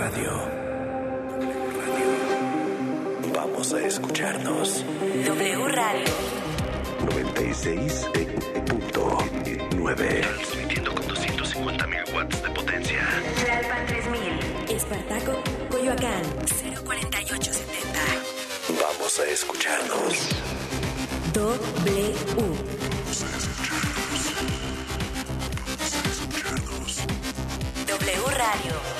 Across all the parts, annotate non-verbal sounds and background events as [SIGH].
Radio. Radio. Vamos a escucharnos. W Radio. 96.9. Eh, Transmitiendo con 250 mil watts de potencia. Tlalpan 3000. Espartaco, Coyoacán. 04870. Vamos a escucharnos. W. Radio.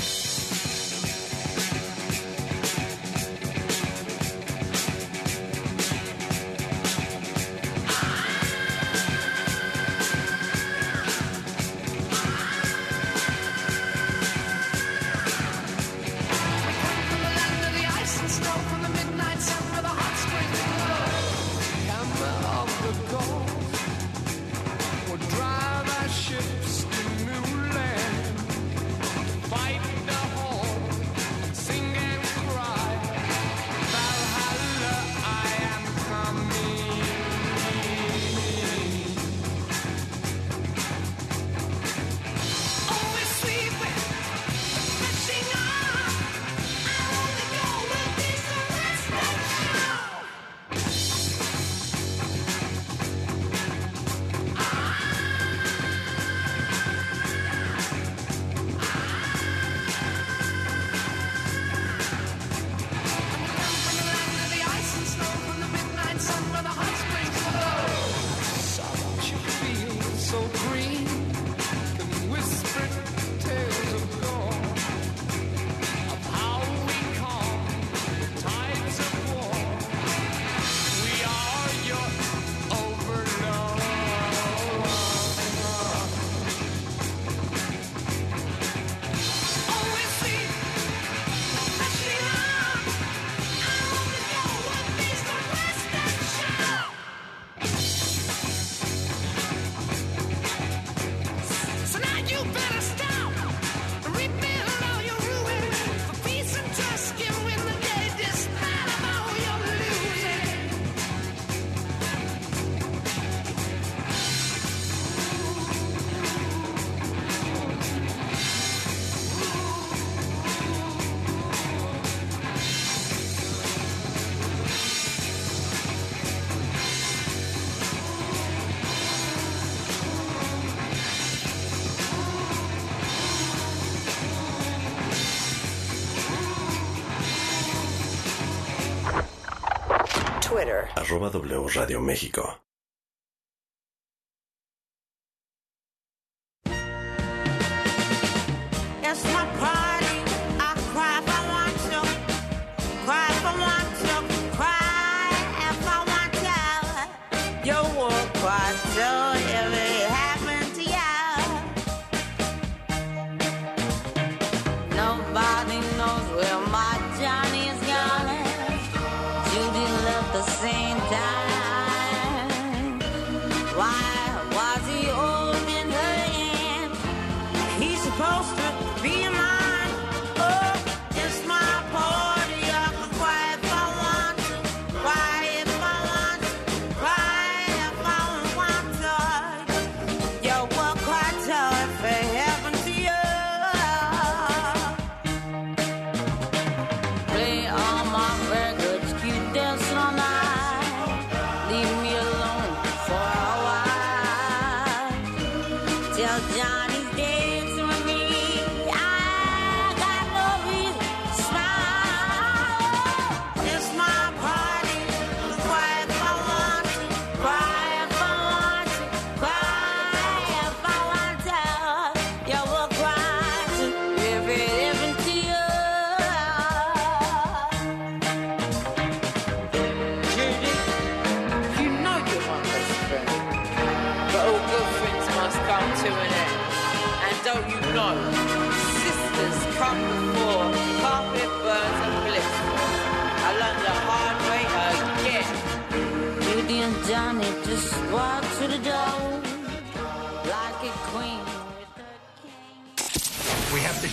arroba W Radio México.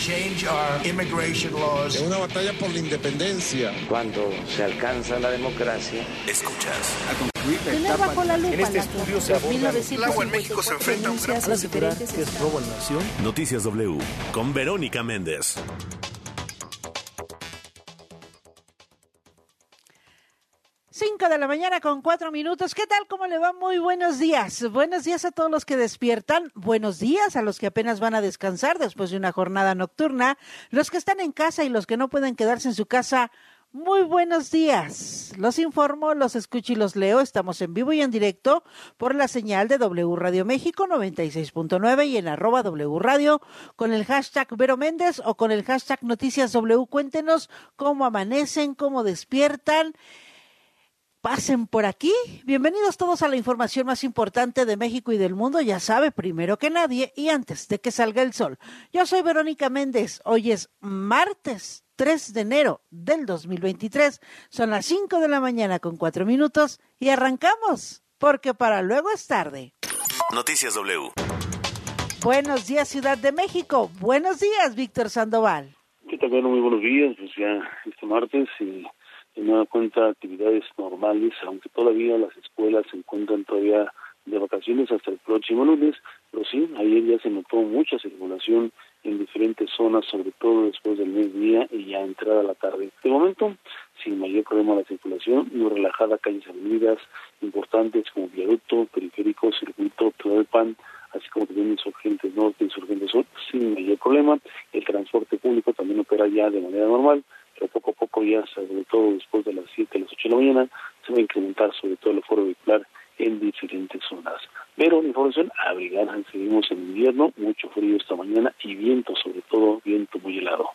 change our immigration laws. Es una batalla por la independencia. Cuando se alcanza la democracia, escuchas. Tener bajo la lupa en este estudio se aborda. El agua en México se enfrenta a un gran... Noticias W con Verónica Méndez. De la mañana con cuatro minutos. ¿Qué tal? ¿Cómo le va? Muy buenos días. Buenos días a todos los que despiertan. Buenos días a los que apenas van a descansar después de una jornada nocturna. Los que están en casa y los que no pueden quedarse en su casa. Muy buenos días. Los informo, los escucho y los leo. Estamos en vivo y en directo por la señal de W Radio México 96.9 y en arroba W Radio con el hashtag Vero Méndez o con el hashtag Noticias W. Cuéntenos cómo amanecen, cómo despiertan pasen por aquí. Bienvenidos todos a la información más importante de México y del mundo, ya sabe, primero que nadie y antes de que salga el sol. Yo soy Verónica Méndez. Hoy es martes 3 de enero del 2023. Son las 5 de la mañana con 4 minutos y arrancamos, porque para luego es tarde. Noticias W. Buenos días, Ciudad de México. Buenos días, Víctor Sandoval. Sí, también muy buenos días, pues ya este martes y de nueva cuenta actividades normales, aunque todavía las escuelas se encuentran todavía de vacaciones hasta el próximo lunes, pero sí, ayer ya se notó mucha circulación en diferentes zonas, sobre todo después del mediodía y ya entrada la tarde. De momento, sin mayor problema la circulación, muy relajada, calles avenidas importantes como Viaducto, Periférico, Circuito, Tlalpan, así como también Insurgentes Norte, Insurgentes Sur, sin mayor problema. El transporte público también opera ya de manera normal, pero poco a poco ya, sobre todo después de las 7, las 8 de la mañana, se va a incrementar sobre todo el aforo vehicular en diferentes zonas. Pero la información, abrigar, seguimos en invierno, mucho frío esta mañana y viento, sobre todo viento muy helado.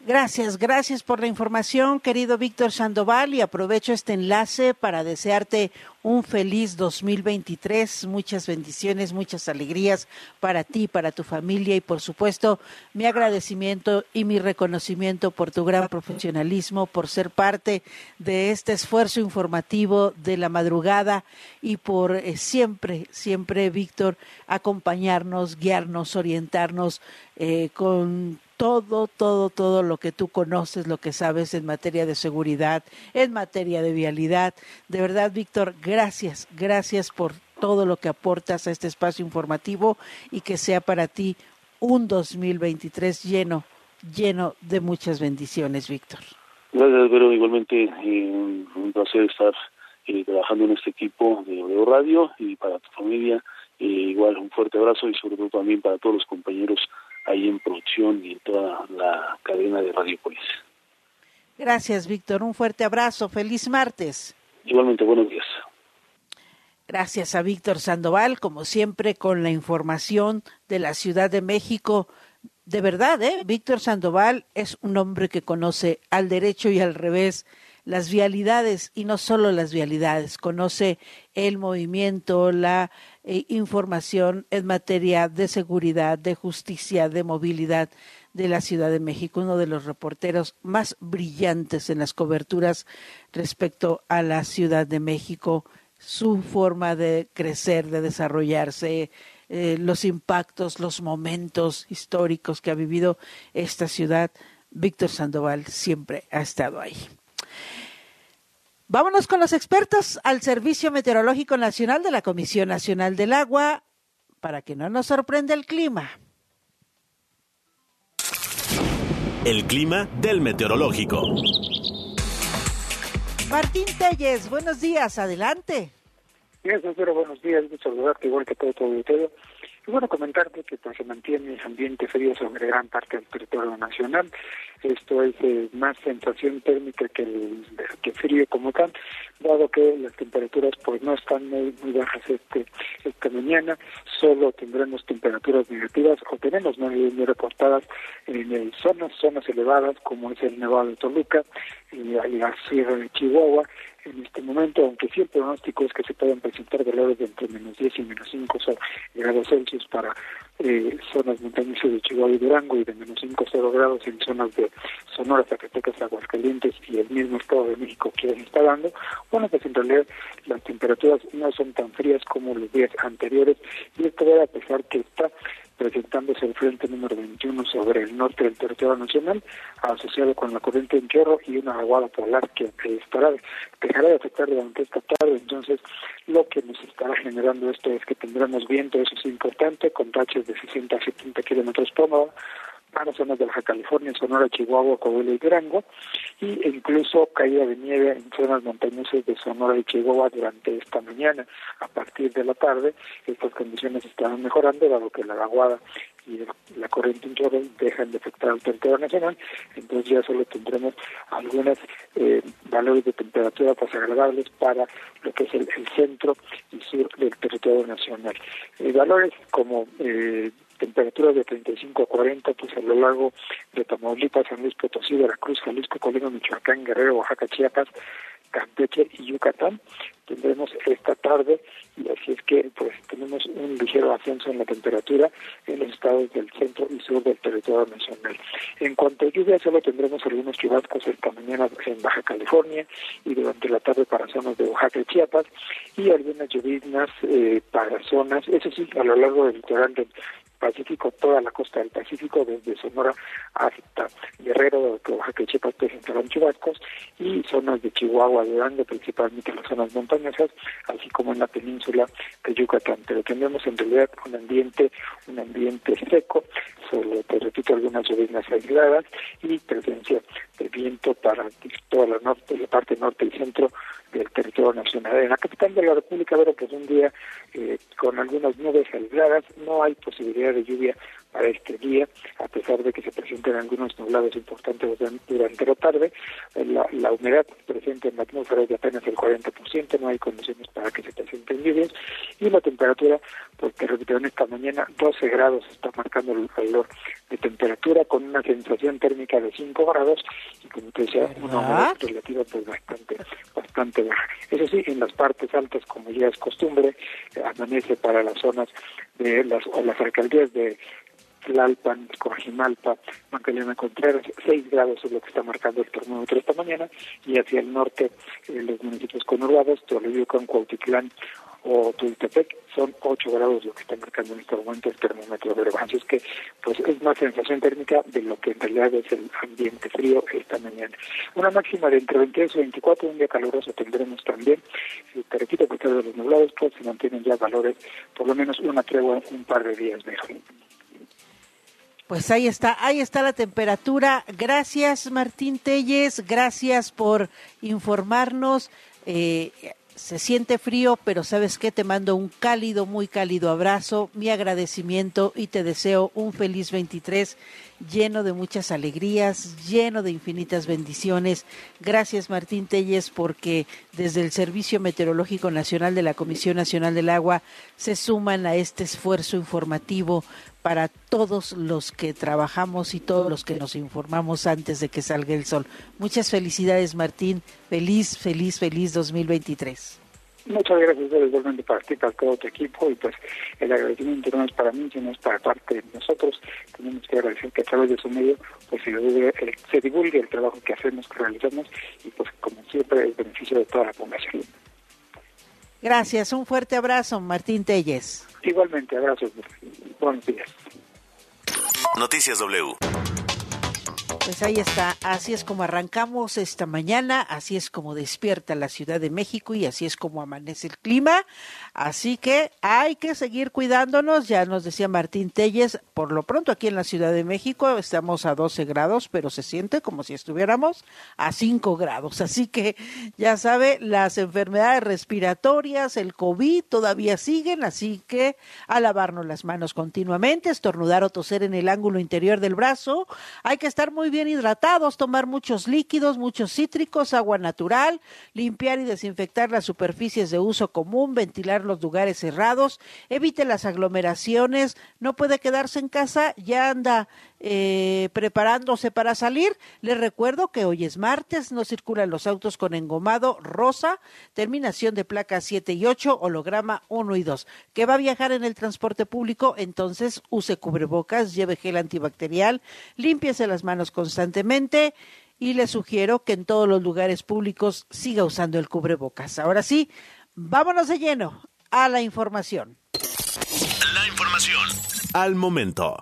Gracias, gracias por la información, querido Víctor Sandoval, y aprovecho este enlace para desearte un feliz 2023, muchas bendiciones, muchas alegrías para ti, para tu familia y por supuesto mi agradecimiento y mi reconocimiento por tu gran profesionalismo, por ser parte de este esfuerzo informativo de la madrugada y por eh, siempre, siempre, Víctor, acompañarnos, guiarnos, orientarnos eh, con todo, todo, todo lo que tú conoces, lo que sabes en materia de seguridad, en materia de vialidad. De verdad, Víctor, gracias, gracias por todo lo que aportas a este espacio informativo y que sea para ti un 2023 lleno, lleno de muchas bendiciones, Víctor. Gracias, Vero. Igualmente, eh, un placer estar eh, trabajando en este equipo de W Radio y para tu familia. Eh, igual un fuerte abrazo y sobre todo también para todos los compañeros ahí en producción y en toda la cadena de Radiopolis. Gracias, Víctor. Un fuerte abrazo. Feliz martes. Igualmente, buenos días. Gracias a Víctor Sandoval, como siempre, con la información de la Ciudad de México. De verdad, ¿eh? Víctor Sandoval es un hombre que conoce al derecho y al revés las vialidades y no solo las vialidades, conoce el movimiento, la información en materia de seguridad, de justicia, de movilidad de la Ciudad de México, uno de los reporteros más brillantes en las coberturas respecto a la Ciudad de México, su forma de crecer, de desarrollarse, eh, los impactos, los momentos históricos que ha vivido esta ciudad. Víctor Sandoval siempre ha estado ahí. Vámonos con los expertos al Servicio Meteorológico Nacional de la Comisión Nacional del Agua para que no nos sorprenda el clima. El clima del meteorológico. Martín Telles, buenos días, adelante. Gracias, pero buenos días, gusto saludarte igual que todo tu auditorio. Y bueno, comentarte que pues, se mantiene el ambiente frío sobre gran parte del territorio nacional. Esto es eh, más sensación térmica que, frío como tal, dado que las temperaturas pues no están muy, muy bajas este esta mañana, solo tendremos temperaturas negativas o tenemos no muy reportadas en el zonas zonas elevadas como es el Nevado de Toluca y la Sierra de Chihuahua en este momento, aunque sí el pronóstico es que se puedan presentar valores de entre menos 10 y menos 5 grados Celsius para eh, zonas montañosas de Chihuahua y Durango y de menos 5 0 grados en zonas de Sonora, Zacatecas, Aguascalientes y el mismo Estado de México que se está dando, bueno, pues en realidad las temperaturas no son tan frías como los días anteriores y esto a pesar que está presentándose el frente número 21 sobre el norte del territorio nacional, asociado con la corriente en chorro y una aguada polar que, estará, dejará de afectar durante esta tarde. Entonces, lo que nos estará generando esto es que tendremos viento, eso es importante, con rachas de 60 a 70 kilómetros por hora para zonas de Baja California, Sonora, Chihuahua, Coahuila y Durango, y incluso caída de nieve en zonas montañosas de Sonora y Chihuahua durante esta mañana. A partir de la tarde, estas condiciones estarán mejorando, dado que la vaguada y la corriente en chorro dejan de afectar al territorio nacional, entonces ya solo tendremos algunos eh, valores de temperatura pues agradables para lo que es el, el centro y sur del territorio nacional. Eh, valores como eh, temperaturas de 35 a 40 pues a lo largo de Tamaulipas, San Luis Potosí, Veracruz, Jalisco, Colima, Michoacán, Guerrero, Oaxaca, Chiapas, Campeche y Yucatán tendremos esta tarde y así es que pues tenemos un ligero ascenso en la temperatura en los estados del centro y sur del territorio nacional. En cuanto a lluvia, solo tendremos algunos chubascos esta mañana en Baja California y durante la tarde para zonas de Oaxaca y Chiapas y algunas lluvias eh, para zonas, eso sí, a lo largo del litoral del Pacífico, toda la costa del Pacífico, desde Sonora hasta Guerrero, Oaxaca Chiapas presentarán chubascos, y zonas de Chihuahua, Durango, principalmente las zonas montañosas, así como en la península de Yucatán. Pero tenemos en realidad un ambiente, un ambiente seco, solo te repito algunas lluvias aisladas y presencia de viento para toda la norte, la parte norte y centro del territorio nacional. En la capital de la República, pero pues un día eh, con algunas nubes aisladas, no hay posibilidad de lluvia para este día, a pesar de que se presenten algunos nublados importantes durante la tarde. La, la humedad presente en la atmósfera es de apenas el 40%, no hay condiciones para que se presenten lluvias, y la temperatura, pues te repito, en esta mañana 12 grados está marcando el valor de temperatura con una sensación térmica de 5 grados y como te decía, una humedad relativa pues bastante, bastante baja. Eso sí, en las partes altas, como ya es costumbre, amanece para las zonas de las, o las alcaldías de Tlalpan, Coajimalpa, Magdalena Contreras, 6 grados es lo que está marcando el termómetro esta mañana, y hacia el norte, eh, los municipios conurbados, Toluca, Cuautitlán o Tultepec, son 8 grados lo que está marcando en este momento el termómetro de Así es que, pues es más sensación térmica de lo que en realidad es el ambiente frío esta mañana. Una máxima de entre 22 y 24, un día caluroso tendremos también. Y te repito, que de los nublados, pues se mantienen ya valores, por lo menos una tregua un par de días mejor. Pues ahí está, ahí está la temperatura. Gracias Martín Telles, gracias por informarnos. Eh, se siente frío, pero sabes qué, te mando un cálido, muy cálido abrazo, mi agradecimiento y te deseo un feliz 23 lleno de muchas alegrías, lleno de infinitas bendiciones. Gracias Martín Telles porque desde el Servicio Meteorológico Nacional de la Comisión Nacional del Agua se suman a este esfuerzo informativo para todos los que trabajamos y todos los que nos informamos antes de que salga el sol. Muchas felicidades Martín, feliz, feliz, feliz 2023. Muchas gracias, igualmente para ti, para todo tu equipo, y pues el agradecimiento no es para mí, sino es para parte de nosotros. Tenemos que agradecer que a través de su medio pues se divulgue, el, se divulgue el trabajo que hacemos, que realizamos, y pues como siempre el beneficio de toda la población. Gracias, un fuerte abrazo, Martín Telles. Igualmente, abrazos, buenos días. Noticias W. Pues ahí está, así es como arrancamos esta mañana, así es como despierta la Ciudad de México y así es como amanece el clima. Así que hay que seguir cuidándonos, ya nos decía Martín Telles, por lo pronto aquí en la Ciudad de México estamos a 12 grados, pero se siente como si estuviéramos a 5 grados. Así que ya sabe, las enfermedades respiratorias, el COVID todavía siguen, así que a lavarnos las manos continuamente, estornudar o toser en el ángulo interior del brazo. Hay que estar muy bien hidratados, tomar muchos líquidos, muchos cítricos, agua natural, limpiar y desinfectar las superficies de uso común, ventilar los lugares cerrados, evite las aglomeraciones, no puede quedarse en casa, ya anda eh, preparándose para salir. Les recuerdo que hoy es martes, no circulan los autos con engomado rosa, terminación de placas 7 y 8, holograma 1 y 2. Que va a viajar en el transporte público, entonces use cubrebocas, lleve gel antibacterial, límpiese las manos constantemente y le sugiero que en todos los lugares públicos siga usando el cubrebocas. Ahora sí, vámonos de lleno a la información. La información al momento.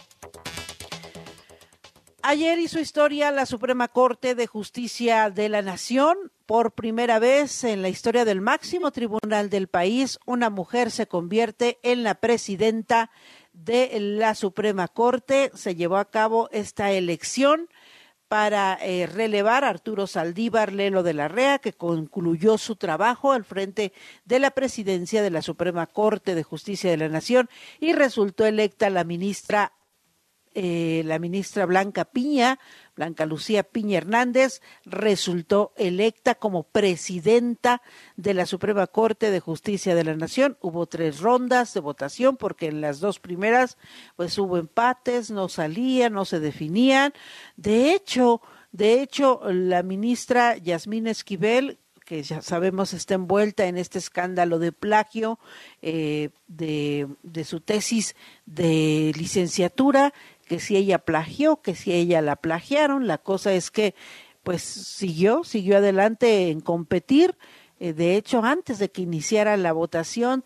Ayer hizo historia la Suprema Corte de Justicia de la Nación. Por primera vez en la historia del máximo tribunal del país, una mujer se convierte en la presidenta de la Suprema Corte. Se llevó a cabo esta elección para eh, relevar a Arturo Saldívar Lelo de la Rea, que concluyó su trabajo al frente de la presidencia de la Suprema Corte de Justicia de la Nación y resultó electa la ministra eh, la ministra Blanca Piña, Blanca Lucía Piña Hernández, resultó electa como presidenta de la Suprema Corte de Justicia de la Nación. Hubo tres rondas de votación porque en las dos primeras pues hubo empates, no salían, no se definían. De hecho, de hecho, la ministra Yasmín Esquivel que ya sabemos está envuelta en este escándalo de plagio eh, de, de su tesis de licenciatura, que si ella plagió, que si ella la plagiaron, la cosa es que pues siguió, siguió adelante en competir. Eh, de hecho, antes de que iniciara la votación,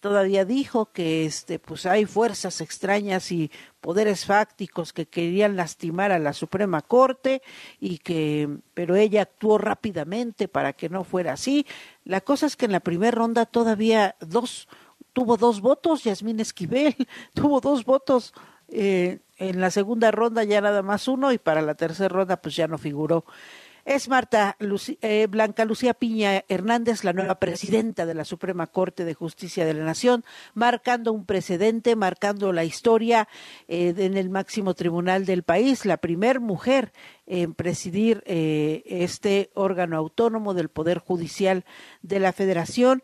todavía dijo que este pues hay fuerzas extrañas y poderes fácticos que querían lastimar a la Suprema Corte y que pero ella actuó rápidamente para que no fuera así. La cosa es que en la primera ronda todavía dos tuvo dos votos, Yasmín Esquivel [LAUGHS] tuvo dos votos eh, en la segunda ronda ya nada más uno y para la tercera ronda pues ya no figuró. Es Marta eh, Blanca Lucía Piña Hernández, la nueva presidenta de la Suprema Corte de Justicia de la Nación, marcando un precedente, marcando la historia eh, en el máximo tribunal del país, la primer mujer en presidir eh, este órgano autónomo del Poder Judicial de la Federación.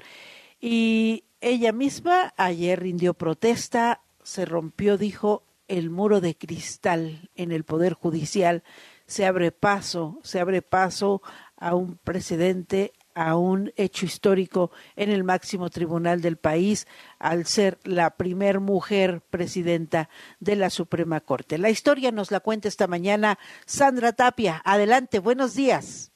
Y ella misma ayer rindió protesta, se rompió, dijo, el muro de cristal en el Poder Judicial, se abre paso, se abre paso a un precedente, a un hecho histórico en el máximo tribunal del país al ser la primer mujer presidenta de la Suprema Corte. La historia nos la cuenta esta mañana Sandra Tapia. Adelante, buenos días.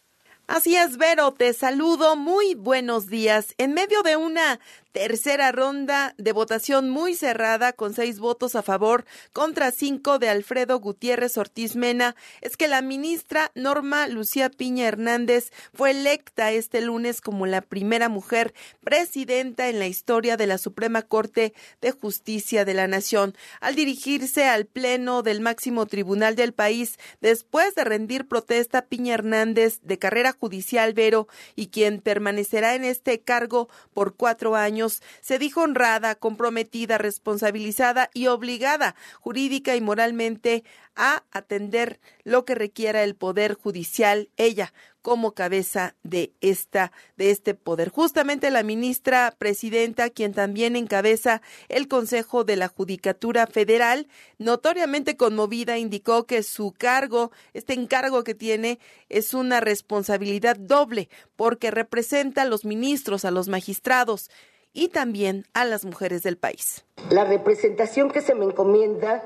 Así es, Vero, te saludo. Muy buenos días. En medio de una tercera ronda de votación muy cerrada con seis votos a favor contra cinco de Alfredo Gutiérrez Ortiz Mena, es que la ministra Norma Lucía Piña Hernández fue electa este lunes como la primera mujer presidenta en la historia de la Suprema Corte de Justicia de la Nación, al dirigirse al Pleno del máximo tribunal del país después de rendir protesta Piña Hernández de carrera judicial Vero y quien permanecerá en este cargo por cuatro años se dijo honrada, comprometida, responsabilizada y obligada jurídica y moralmente a atender lo que requiera el poder judicial, ella como cabeza de esta de este poder. Justamente la ministra presidenta, quien también encabeza el Consejo de la Judicatura Federal, notoriamente conmovida, indicó que su cargo, este encargo que tiene, es una responsabilidad doble, porque representa a los ministros, a los magistrados y también a las mujeres del país. La representación que se me encomienda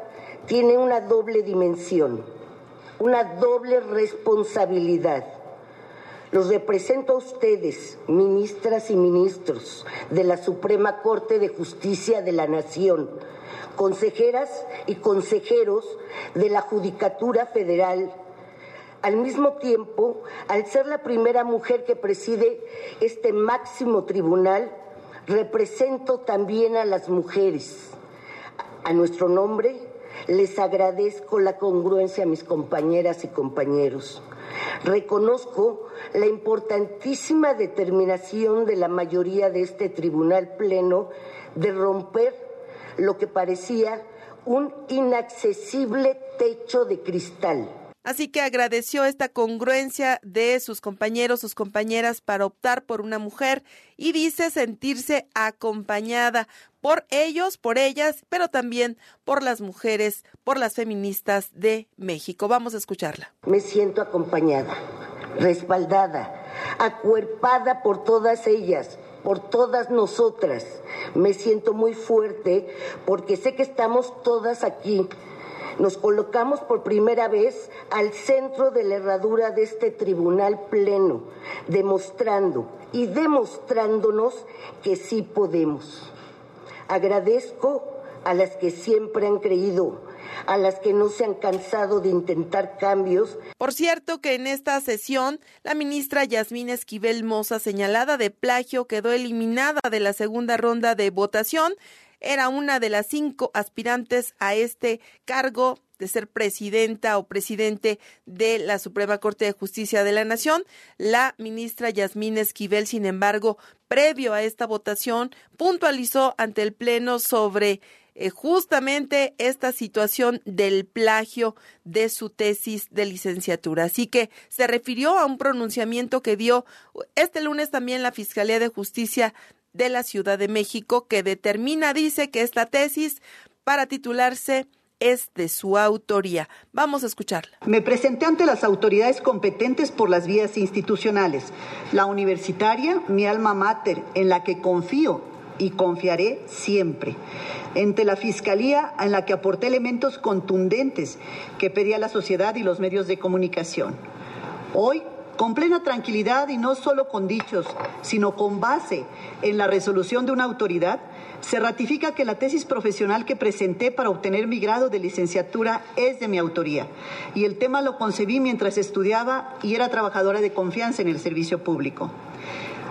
tiene una doble dimensión, una doble responsabilidad. Los represento a ustedes, ministras y ministros de la Suprema Corte de Justicia de la Nación, consejeras y consejeros de la Judicatura Federal. Al mismo tiempo, al ser la primera mujer que preside este máximo tribunal, represento también a las mujeres. A nuestro nombre les agradezco la congruencia a mis compañeras y compañeros. Reconozco la importantísima determinación de la mayoría de este tribunal pleno de romper lo que parecía un inaccesible techo de cristal Así que agradeció esta congruencia de sus compañeros, sus compañeras para optar por una mujer y dice sentirse acompañada por ellos, por ellas, pero también por las mujeres, por las feministas de México. Vamos a escucharla. Me siento acompañada, respaldada, acuerpada por todas ellas por todas nosotras. Me siento muy fuerte porque sé que estamos todas aquí nos colocamos por primera vez al centro de la herradura de este tribunal pleno, demostrando y demostrándonos que sí podemos. Agradezco a las que siempre han creído, a las que no se han cansado de intentar cambios. Por cierto que en esta sesión la ministra Yasmín Esquivel Moza, señalada de plagio, quedó eliminada de la segunda ronda de votación. Era una de las cinco aspirantes a este cargo de ser presidenta o presidente de la Suprema Corte de Justicia de la Nación. La ministra Yasmín Esquivel, sin embargo, previo a esta votación, puntualizó ante el Pleno sobre eh, justamente esta situación del plagio de su tesis de licenciatura. Así que se refirió a un pronunciamiento que dio este lunes también la Fiscalía de Justicia de la Ciudad de México, que determina, dice, que esta tesis para titularse es de su autoría. Vamos a escucharla. Me presenté ante las autoridades competentes por las vías institucionales. La universitaria, mi alma mater, en la que confío y confiaré siempre. Ante la Fiscalía, en la que aporté elementos contundentes que pedía la sociedad y los medios de comunicación. Hoy, con plena tranquilidad y no solo con dichos, sino con base en la resolución de una autoridad, se ratifica que la tesis profesional que presenté para obtener mi grado de licenciatura es de mi autoría y el tema lo concebí mientras estudiaba y era trabajadora de confianza en el servicio público.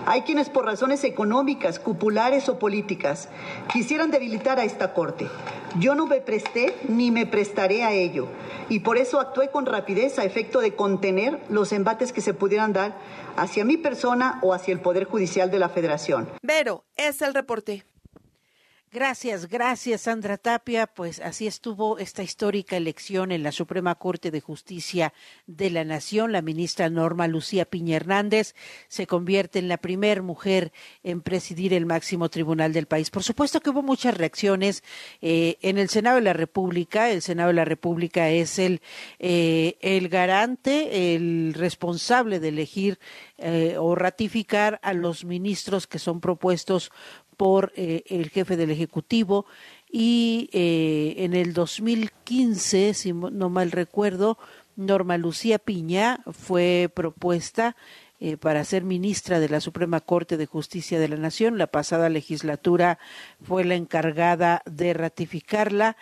Hay quienes por razones económicas, cupulares o políticas quisieran debilitar a esta Corte. Yo no me presté ni me prestaré a ello y por eso actué con rapidez a efecto de contener los embates que se pudieran dar hacia mi persona o hacia el Poder Judicial de la Federación. Vero, es el reporte. Gracias, gracias Sandra Tapia. Pues así estuvo esta histórica elección en la Suprema Corte de Justicia de la Nación. La ministra Norma Lucía Piña Hernández se convierte en la primer mujer en presidir el máximo tribunal del país. Por supuesto que hubo muchas reacciones eh, en el Senado de la República. El Senado de la República es el, eh, el garante, el responsable de elegir eh, o ratificar a los ministros que son propuestos por eh, el jefe del Ejecutivo y eh, en el 2015, si no mal recuerdo, Norma Lucía Piña fue propuesta eh, para ser ministra de la Suprema Corte de Justicia de la Nación. La pasada legislatura fue la encargada de ratificarla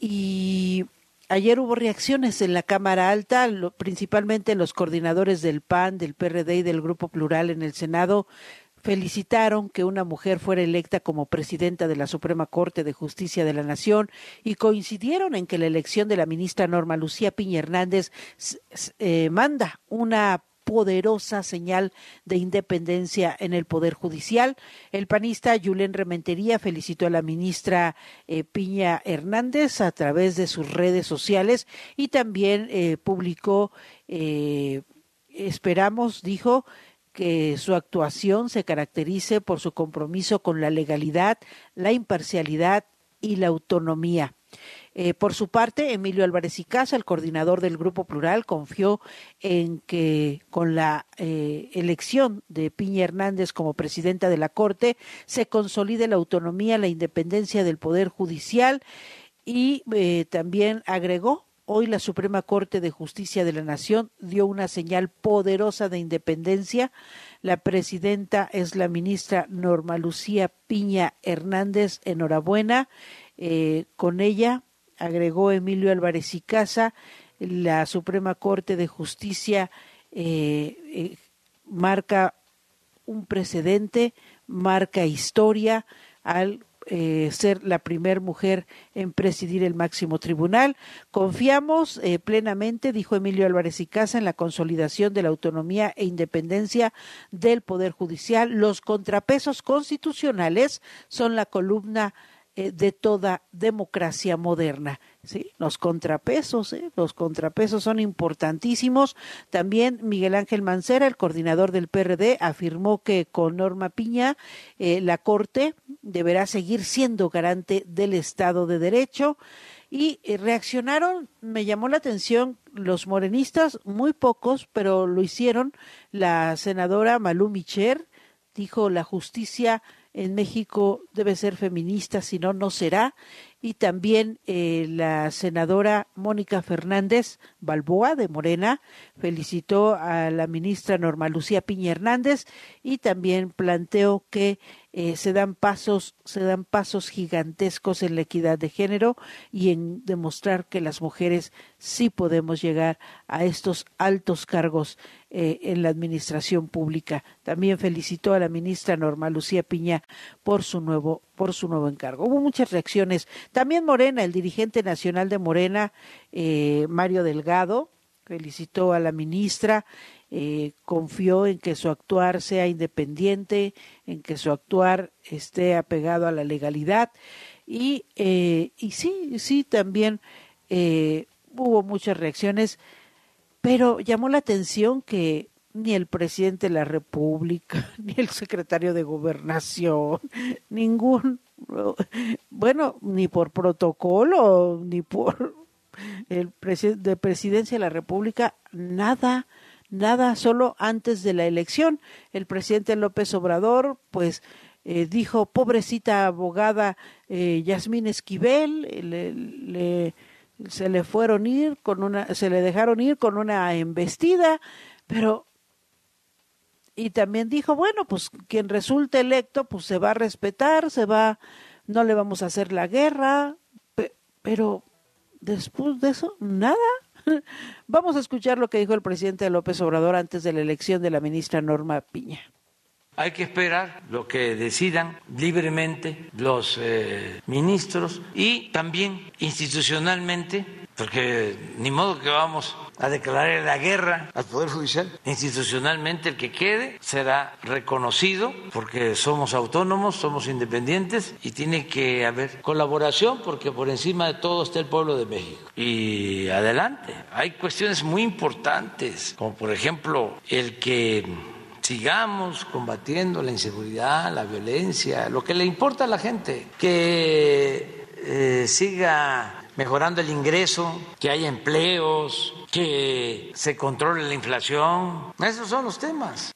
y ayer hubo reacciones en la Cámara Alta, lo, principalmente los coordinadores del PAN, del PRD y del Grupo Plural en el Senado felicitaron que una mujer fuera electa como presidenta de la Suprema Corte de Justicia de la Nación y coincidieron en que la elección de la ministra Norma Lucía Piña Hernández eh, manda una poderosa señal de independencia en el Poder Judicial. El panista Julen Rementería felicitó a la ministra eh, Piña Hernández a través de sus redes sociales y también eh, publicó, esperamos, dijo, que su actuación se caracterice por su compromiso con la legalidad, la imparcialidad y la autonomía. Eh, por su parte, Emilio Álvarez y Casa, el coordinador del Grupo Plural, confió en que con la eh, elección de Piña Hernández como presidenta de la Corte se consolide la autonomía, la independencia del Poder Judicial y eh, también agregó Hoy la Suprema Corte de Justicia de la Nación dio una señal poderosa de independencia. La presidenta es la ministra Norma Lucía Piña Hernández. Enhorabuena. Eh, con ella, agregó Emilio Álvarez y Casa, la Suprema Corte de Justicia eh, eh, marca un precedente, marca historia al eh, ser la primer mujer en presidir el máximo tribunal. Confiamos eh, plenamente, dijo Emilio Álvarez y Casa, en la consolidación de la autonomía e independencia del Poder Judicial. Los contrapesos constitucionales son la columna eh, de toda democracia moderna. ¿sí? Los contrapesos, ¿eh? los contrapesos son importantísimos. También Miguel Ángel Mancera, el coordinador del PRD, afirmó que con Norma Piña eh, la Corte deberá seguir siendo garante del Estado de Derecho. Y eh, reaccionaron, me llamó la atención, los morenistas, muy pocos, pero lo hicieron. La senadora Malú Micher dijo la justicia en México debe ser feminista, si no, no será. Y también eh, la senadora Mónica Fernández Balboa de Morena felicitó a la ministra Norma Lucía Piña Hernández y también planteó que eh, se dan pasos, se dan pasos gigantescos en la equidad de género y en demostrar que las mujeres sí podemos llegar a estos altos cargos eh, en la administración pública. También felicitó a la ministra Norma Lucía Piña por su nuevo por su nuevo encargo. Hubo muchas reacciones. También Morena, el dirigente nacional de Morena, eh, Mario Delgado, felicitó a la ministra eh, confió en que su actuar sea independiente, en que su actuar esté apegado a la legalidad y, eh, y sí, sí, también eh, hubo muchas reacciones, pero llamó la atención que ni el presidente de la República, [LAUGHS] ni el secretario de Gobernación, [LAUGHS] ningún, bueno, ni por protocolo, ni por el de presidencia de la República, nada nada, solo antes de la elección. El presidente López Obrador, pues, eh, dijo, pobrecita abogada eh, Yasmín Esquivel, se le fueron ir con una, se le dejaron ir con una embestida, pero y también dijo, bueno, pues quien resulte electo, pues se va a respetar, se va, no le vamos a hacer la guerra, pero después de eso, nada. [LAUGHS] Vamos a escuchar lo que dijo el presidente López Obrador antes de la elección de la ministra Norma Piña. Hay que esperar lo que decidan libremente los eh, ministros y también institucionalmente, porque ni modo que vamos a declarar la guerra al Poder Judicial. Institucionalmente el que quede será reconocido porque somos autónomos, somos independientes y tiene que haber colaboración porque por encima de todo está el pueblo de México. Y adelante, hay cuestiones muy importantes, como por ejemplo el que sigamos combatiendo la inseguridad, la violencia, lo que le importa a la gente, que eh, siga mejorando el ingreso, que haya empleos, que se controle la inflación. Esos son los temas.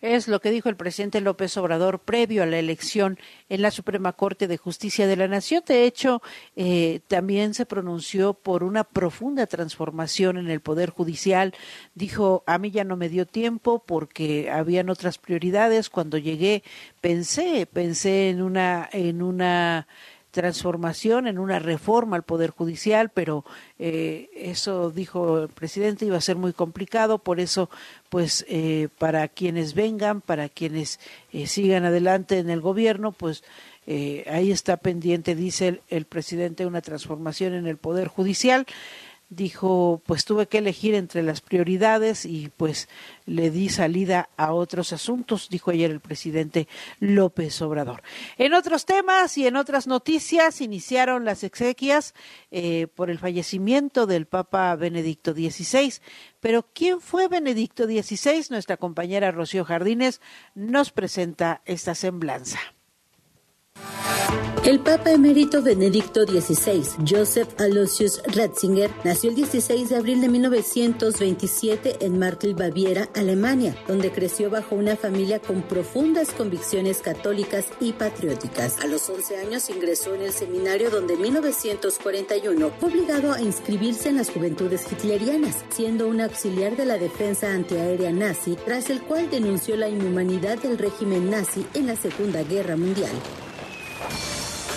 Es lo que dijo el presidente López Obrador previo a la elección en la Suprema Corte de Justicia de la Nación. De hecho, eh, también se pronunció por una profunda transformación en el Poder Judicial. Dijo, a mí ya no me dio tiempo porque habían otras prioridades. Cuando llegué pensé, pensé en una, en una transformación, en una reforma al Poder Judicial, pero eh, eso dijo el presidente iba a ser muy complicado, por eso, pues, eh, para quienes vengan, para quienes eh, sigan adelante en el gobierno, pues ahí está pendiente, dice el presidente, una transformación en el Poder Judicial dijo, pues tuve que elegir entre las prioridades y pues le di salida a otros asuntos, dijo ayer el presidente López Obrador. En otros temas y en otras noticias iniciaron las exequias eh, por el fallecimiento del Papa Benedicto XVI. Pero ¿quién fue Benedicto XVI? Nuestra compañera Rocío Jardines nos presenta esta semblanza. El Papa emérito Benedicto XVI, Joseph Aloysius Ratzinger, nació el 16 de abril de 1927 en Martel, Baviera, Alemania, donde creció bajo una familia con profundas convicciones católicas y patrióticas. A los 11 años ingresó en el seminario donde en 1941 fue obligado a inscribirse en las juventudes hitlerianas, siendo un auxiliar de la defensa antiaérea nazi, tras el cual denunció la inhumanidad del régimen nazi en la Segunda Guerra Mundial.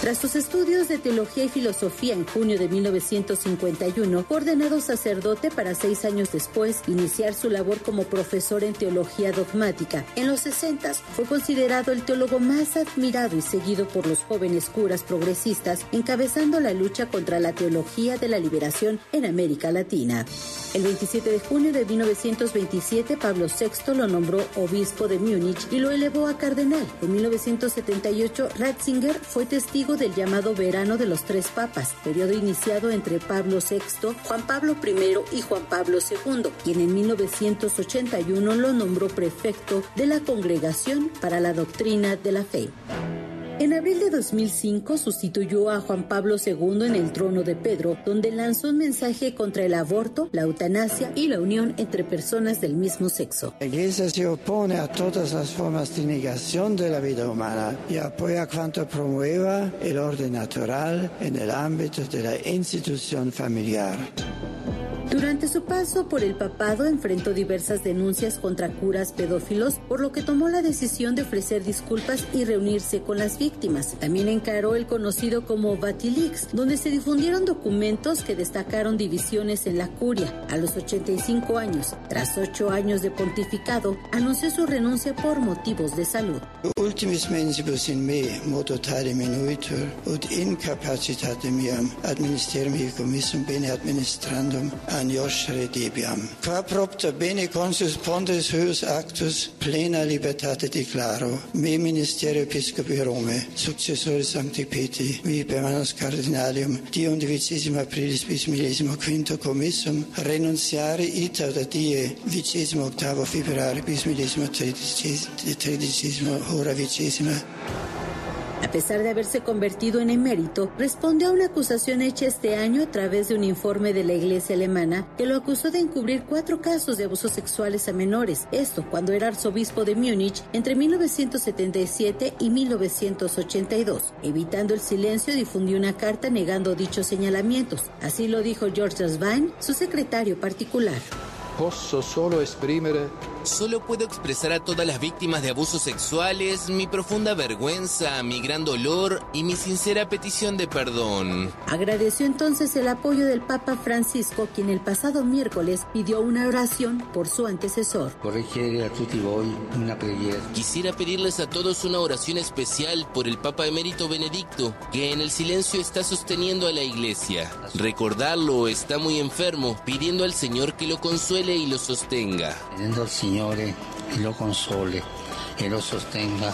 Tras sus estudios de teología y filosofía en junio de 1951, fue ordenado sacerdote para seis años después iniciar su labor como profesor en teología dogmática. En los 60 fue considerado el teólogo más admirado y seguido por los jóvenes curas progresistas, encabezando la lucha contra la teología de la liberación en América Latina. El 27 de junio de 1927, Pablo VI lo nombró obispo de Múnich y lo elevó a cardenal. En 1978, Ratzinger fue testigo del llamado Verano de los Tres Papas, periodo iniciado entre Pablo VI, Juan Pablo I y Juan Pablo II, quien en 1981 lo nombró prefecto de la Congregación para la Doctrina de la Fe. En abril de 2005 sustituyó a Juan Pablo II en el trono de Pedro, donde lanzó un mensaje contra el aborto, la eutanasia y la unión entre personas del mismo sexo. La Iglesia se opone a todas las formas de negación de la vida humana y apoya cuanto promueva el orden natural en el ámbito de la institución familiar. Durante su paso por el papado enfrentó diversas denuncias contra curas pedófilos, por lo que tomó la decisión de ofrecer disculpas y reunirse con las víctimas. También encaró el conocido como Batilix, donde se difundieron documentos que destacaron divisiones en la curia. A los 85 años, tras ocho años de pontificado, anunció su renuncia por motivos de salud. Pontes actus plena libertate declaro, me ministerio episcopi come successore Sancti Peti, qui cardinalium, Dion undicesimo aprilis bis millesimo quinto commissum, renunziare ita da die vicesimo ottavo febbraio bis millesimo tredicesimo, tredicesimo ora vicesima. A pesar de haberse convertido en emérito, respondió a una acusación hecha este año a través de un informe de la Iglesia alemana que lo acusó de encubrir cuatro casos de abusos sexuales a menores. Esto cuando era arzobispo de Múnich entre 1977 y 1982. Evitando el silencio, difundió una carta negando dichos señalamientos. Así lo dijo George Svein, su secretario particular. Posso solo esprimere Solo puedo expresar a todas las víctimas de abusos sexuales mi profunda vergüenza, mi gran dolor y mi sincera petición de perdón. Agradeció entonces el apoyo del Papa Francisco, quien el pasado miércoles pidió una oración por su antecesor. A tutti voi una preghiera. Quisiera pedirles a todos una oración especial por el Papa Emérito Benedicto, que en el silencio está sosteniendo a la Iglesia. Recordarlo está muy enfermo, pidiendo al Señor que lo consuele y lo sostenga. Lo console sostenga.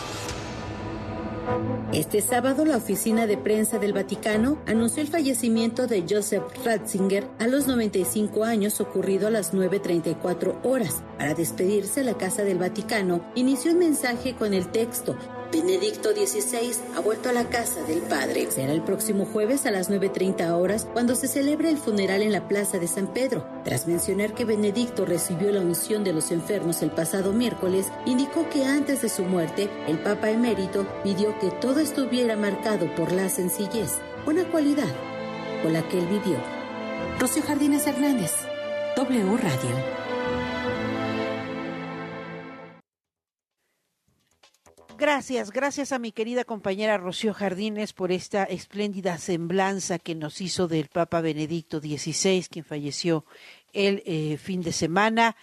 Este sábado, la oficina de prensa del Vaticano anunció el fallecimiento de Joseph Ratzinger a los 95 años, ocurrido a las 9.34 horas. Para despedirse, la Casa del Vaticano inició un mensaje con el texto Benedicto XVI ha vuelto a la casa del Padre. Será el próximo jueves a las 9.30 horas cuando se celebre el funeral en la Plaza de San Pedro. Tras mencionar que Benedicto recibió la unción de los enfermos el pasado miércoles, indicó que antes de su muerte, el Papa emérito pidió que todo estuviera marcado por la sencillez, una cualidad con la que él vivió. Rocío Jardines Hernández, W Radio. Gracias, gracias a mi querida compañera Rocío Jardines por esta espléndida semblanza que nos hizo del Papa Benedicto XVI, quien falleció el eh, fin de semana.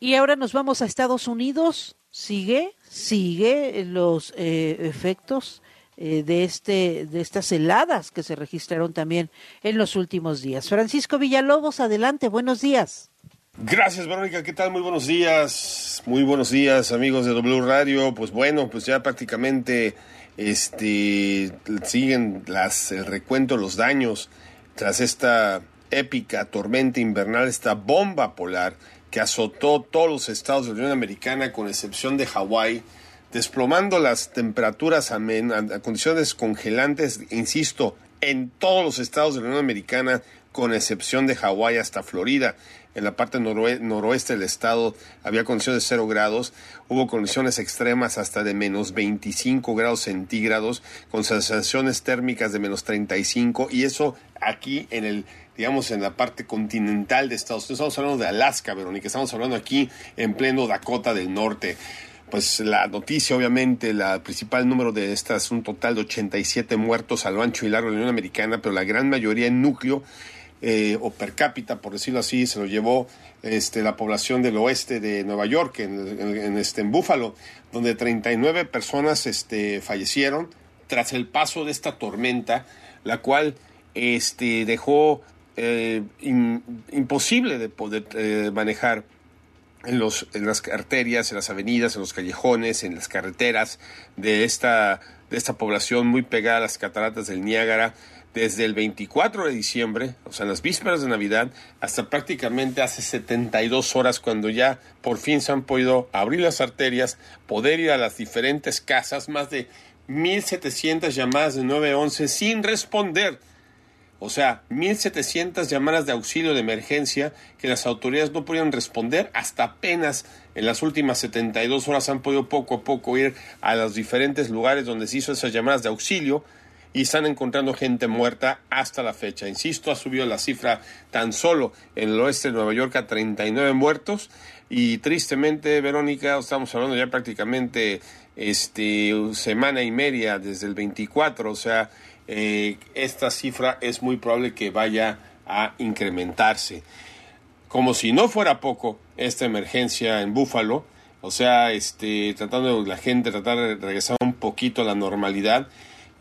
Y ahora nos vamos a Estados Unidos. Sigue, sigue los eh, efectos eh, de este, de estas heladas que se registraron también en los últimos días. Francisco Villalobos, adelante, buenos días. Gracias, Verónica. ¿Qué tal? Muy buenos días. Muy buenos días, amigos de W Radio. Pues bueno, pues ya prácticamente este siguen las el recuento los daños tras esta épica tormenta invernal, esta bomba polar que azotó todos los estados de la Unión Americana con excepción de Hawái, desplomando las temperaturas a, a condiciones congelantes, insisto, en todos los estados de la Unión Americana, con excepción de Hawái hasta Florida. En la parte noroe- noroeste del estado había condiciones de 0 grados, hubo condiciones extremas hasta de menos 25 grados centígrados, con sensaciones térmicas de menos 35, y eso aquí en el digamos, en la parte continental de Estados Unidos. Estamos hablando de Alaska, Verónica, estamos hablando aquí en pleno Dakota del Norte. Pues la noticia, obviamente, la principal número de estas, un total de 87 muertos a lo ancho y largo de la Unión Americana, pero la gran mayoría en núcleo eh, o per cápita, por decirlo así, se lo llevó este, la población del oeste de Nueva York, en, en- este, en Búfalo, donde 39 personas este, fallecieron tras el paso de esta tormenta, la cual este, dejó eh, imposible de poder eh, manejar en, los, en las arterias, en las avenidas, en los callejones, en las carreteras de esta población muy pegada a las cataratas del Niágara desde el 24 de diciembre, o sea, en las vísperas de Navidad, hasta prácticamente hace 72 horas cuando ya por fin se han podido abrir las arterias, poder ir a las diferentes casas, más de 1.700 llamadas de 911 sin responder. O sea, 1.700 llamadas de auxilio de emergencia que las autoridades no pudieron responder hasta apenas en las últimas 72 horas han podido poco a poco ir a los diferentes lugares donde se hizo esas llamadas de auxilio y están encontrando gente muerta hasta la fecha. Insisto, ha subido la cifra tan solo en el oeste de Nueva York a 39 muertos y tristemente, Verónica, estamos hablando ya prácticamente este semana y media desde el 24, o sea, eh, esta cifra es muy probable que vaya a incrementarse. Como si no fuera poco esta emergencia en Búfalo, o sea, este, tratando de la gente tratar de regresar un poquito a la normalidad,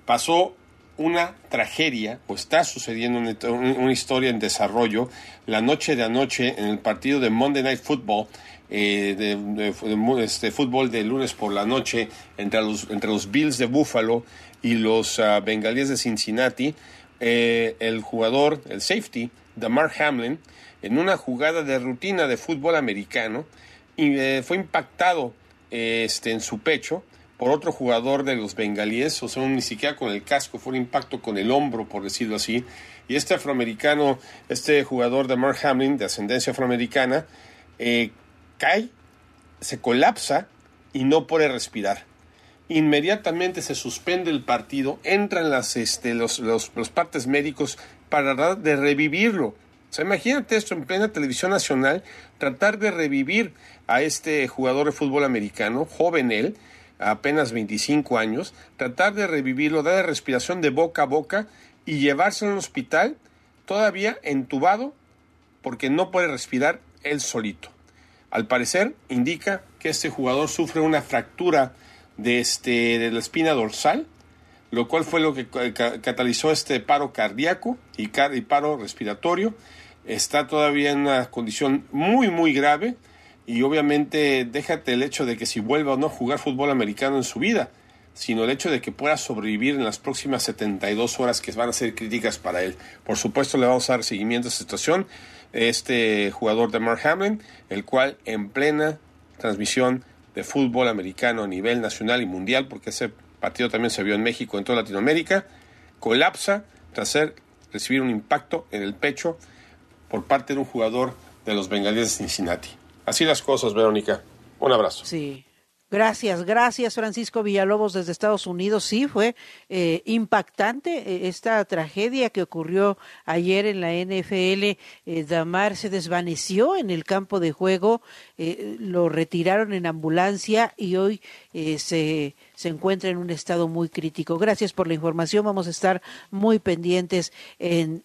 pasó una tragedia, o está sucediendo una, una historia en desarrollo, la noche de anoche en el partido de Monday Night Football, eh, de, este, fútbol de lunes por la noche entre los, entre los Bills de Buffalo y los ah, Bengalíes de Cincinnati, eh, el jugador, el safety, Damar Hamlin, en una jugada de rutina de fútbol americano, y, eh, fue impactado eh, este, en su pecho por otro jugador de los bengalíes, o sea, ni siquiera con el casco, fue un impacto con el hombro, por decirlo así. Y este afroamericano, este jugador de Mark Hamlin, de ascendencia afroamericana, eh, cae, se colapsa y no puede respirar. Inmediatamente se suspende el partido, entran las, este, los, los, los partes médicos para de revivirlo. O sea, imagínate esto en plena televisión nacional, tratar de revivir a este jugador de fútbol americano, joven él, apenas 25 años, tratar de revivirlo, darle respiración de boca a boca y llevárselo a un hospital todavía entubado porque no puede respirar él solito. Al parecer indica que este jugador sufre una fractura de, este, de la espina dorsal, lo cual fue lo que ca- catalizó este paro cardíaco y, y paro respiratorio. Está todavía en una condición muy, muy grave y obviamente déjate el hecho de que si vuelva o no a jugar fútbol americano en su vida, sino el hecho de que pueda sobrevivir en las próximas 72 horas que van a ser críticas para él. Por supuesto le vamos a dar seguimiento a esta situación. Este jugador de Mark Hamlin, el cual en plena transmisión de fútbol americano a nivel nacional y mundial, porque ese partido también se vio en México, en toda Latinoamérica, colapsa tras ser, recibir un impacto en el pecho por parte de un jugador de los Bengalíes de Cincinnati. Así las cosas, Verónica. Un abrazo. Sí. Gracias, gracias Francisco Villalobos desde Estados Unidos. Sí, fue eh, impactante eh, esta tragedia que ocurrió ayer en la NFL. Eh, Damar se desvaneció en el campo de juego, lo retiraron en ambulancia y hoy se, se encuentra en un estado muy crítico. Gracias por la información. Vamos a estar muy pendientes en,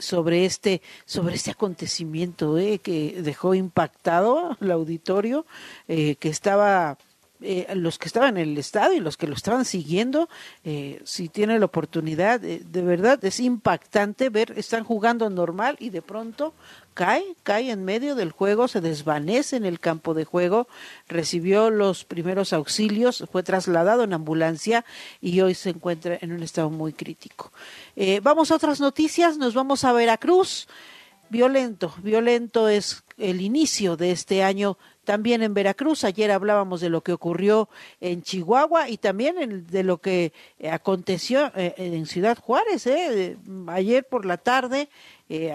sobre este sobre este acontecimiento eh, que dejó impactado al auditorio eh, que estaba eh, los que estaban en el estadio y los que lo estaban siguiendo, eh, si tienen la oportunidad, eh, de verdad es impactante ver, están jugando normal y de pronto cae, cae en medio del juego, se desvanece en el campo de juego, recibió los primeros auxilios, fue trasladado en ambulancia y hoy se encuentra en un estado muy crítico. Eh, vamos a otras noticias, nos vamos a Veracruz. Violento, violento es el inicio de este año también en Veracruz. Ayer hablábamos de lo que ocurrió en Chihuahua y también en- de lo que eh, aconteció eh, en Ciudad Juárez. eh. Ayer por la tarde, eh,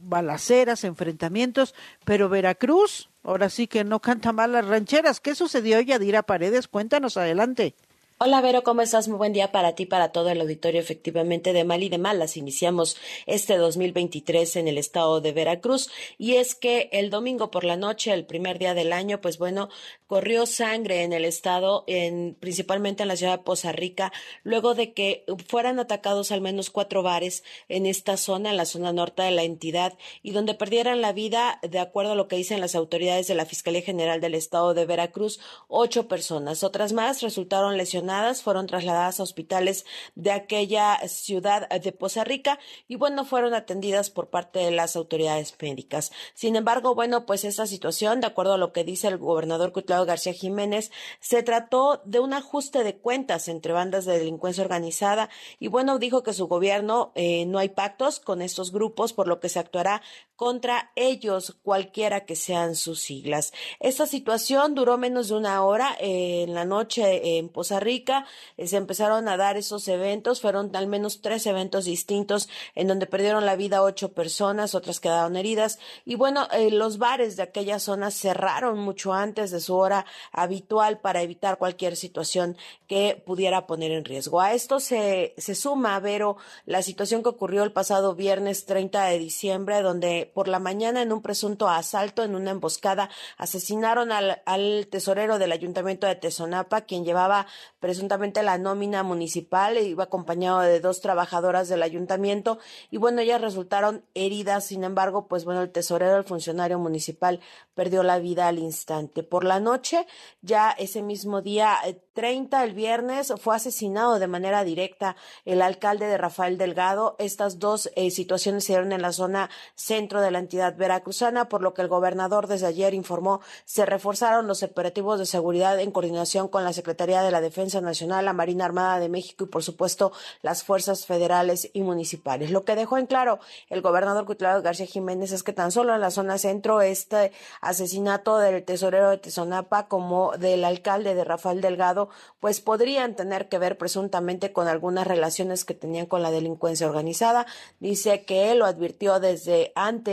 balaceras, enfrentamientos, pero Veracruz, ahora sí que no canta mal las rancheras. ¿Qué sucedió, Yadira Paredes? Cuéntanos adelante. Hola Vero, ¿cómo estás? Muy buen día para ti, para todo el auditorio. Efectivamente, de mal y de malas iniciamos este 2023 en el estado de Veracruz. Y es que el domingo por la noche, el primer día del año, pues bueno, corrió sangre en el estado, en, principalmente en la ciudad de Poza Rica, luego de que fueran atacados al menos cuatro bares en esta zona, en la zona norte de la entidad, y donde perdieran la vida, de acuerdo a lo que dicen las autoridades de la Fiscalía General del estado de Veracruz, ocho personas. Otras más resultaron lesionadas fueron trasladadas a hospitales de aquella ciudad de Poza Rica y bueno, fueron atendidas por parte de las autoridades médicas. Sin embargo, bueno, pues esta situación, de acuerdo a lo que dice el gobernador Cuitlao García Jiménez, se trató de un ajuste de cuentas entre bandas de delincuencia organizada y bueno, dijo que su gobierno eh, no hay pactos con estos grupos, por lo que se actuará contra ellos, cualquiera que sean sus siglas. Esta situación duró menos de una hora. eh, en la noche en Poza Rica eh, se empezaron a dar esos eventos. Fueron al menos tres eventos distintos en donde perdieron la vida ocho personas, otras quedaron heridas. Y bueno, eh, los bares de aquella zona cerraron mucho antes de su hora habitual para evitar cualquier situación que pudiera poner en riesgo. A esto se, se suma, Vero, la situación que ocurrió el pasado viernes 30 de diciembre, donde por la mañana en un presunto asalto, en una emboscada, asesinaron al, tesorero del ayuntamiento de Tezonapa, quien llevaba presuntamente la nómina municipal e iba acompañado de dos trabajadoras del ayuntamiento y bueno, ellas resultaron heridas, sin embargo, pues bueno, el tesorero, el funcionario municipal, perdió la vida al instante. Por la noche, ya ese mismo día eh, 30, el viernes, fue asesinado de manera directa el alcalde de Rafael Delgado. Estas dos eh, situaciones se dieron en la zona centro de la entidad veracruzana, por lo que el gobernador desde ayer informó se reforzaron los operativos de seguridad en coordinación con la Secretaría de la Defensa Nacional, la Marina Armada de México y, por supuesto, las fuerzas federales y municipales. Lo que dejó en claro el gobernador Cuitlao García Jiménez es que tan solo en la zona centro este asesinato del tesorero de Tezonapa como del alcalde de Rafael Delgado pues podrían tener que ver presuntamente con algunas relaciones que tenían con la delincuencia organizada. Dice que él lo advirtió desde antes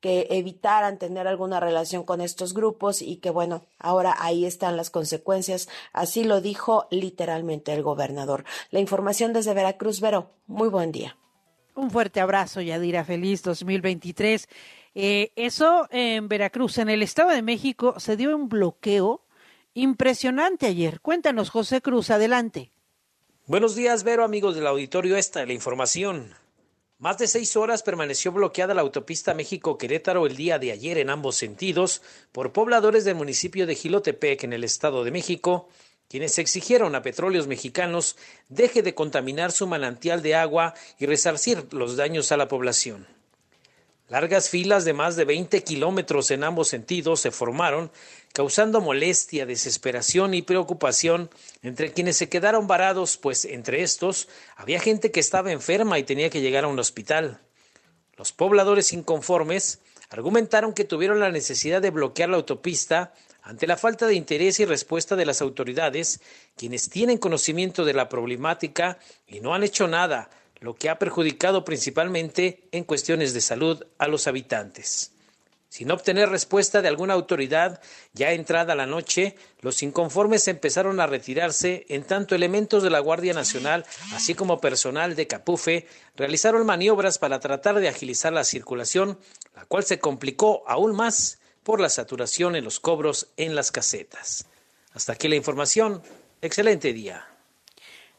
que evitaran tener alguna relación con estos grupos y que bueno, ahora ahí están las consecuencias. Así lo dijo literalmente el gobernador. La información desde Veracruz, Vero. Muy buen día. Un fuerte abrazo, Yadira. Feliz 2023. Eh, eso en Veracruz, en el Estado de México, se dio un bloqueo impresionante ayer. Cuéntanos, José Cruz, adelante. Buenos días, Vero, amigos del auditorio. Esta es la información. Más de seis horas permaneció bloqueada la autopista México-Querétaro el día de ayer en ambos sentidos por pobladores del municipio de Gilotepec en el Estado de México, quienes exigieron a Petróleos Mexicanos deje de contaminar su manantial de agua y resarcir los daños a la población. Largas filas de más de 20 kilómetros en ambos sentidos se formaron, causando molestia, desesperación y preocupación entre quienes se quedaron varados, pues entre estos había gente que estaba enferma y tenía que llegar a un hospital. Los pobladores inconformes argumentaron que tuvieron la necesidad de bloquear la autopista ante la falta de interés y respuesta de las autoridades, quienes tienen conocimiento de la problemática y no han hecho nada, lo que ha perjudicado principalmente en cuestiones de salud a los habitantes. Sin obtener respuesta de alguna autoridad, ya entrada la noche, los inconformes empezaron a retirarse, en tanto elementos de la Guardia Nacional, así como personal de Capufe, realizaron maniobras para tratar de agilizar la circulación, la cual se complicó aún más por la saturación en los cobros en las casetas. Hasta aquí la información. Excelente día.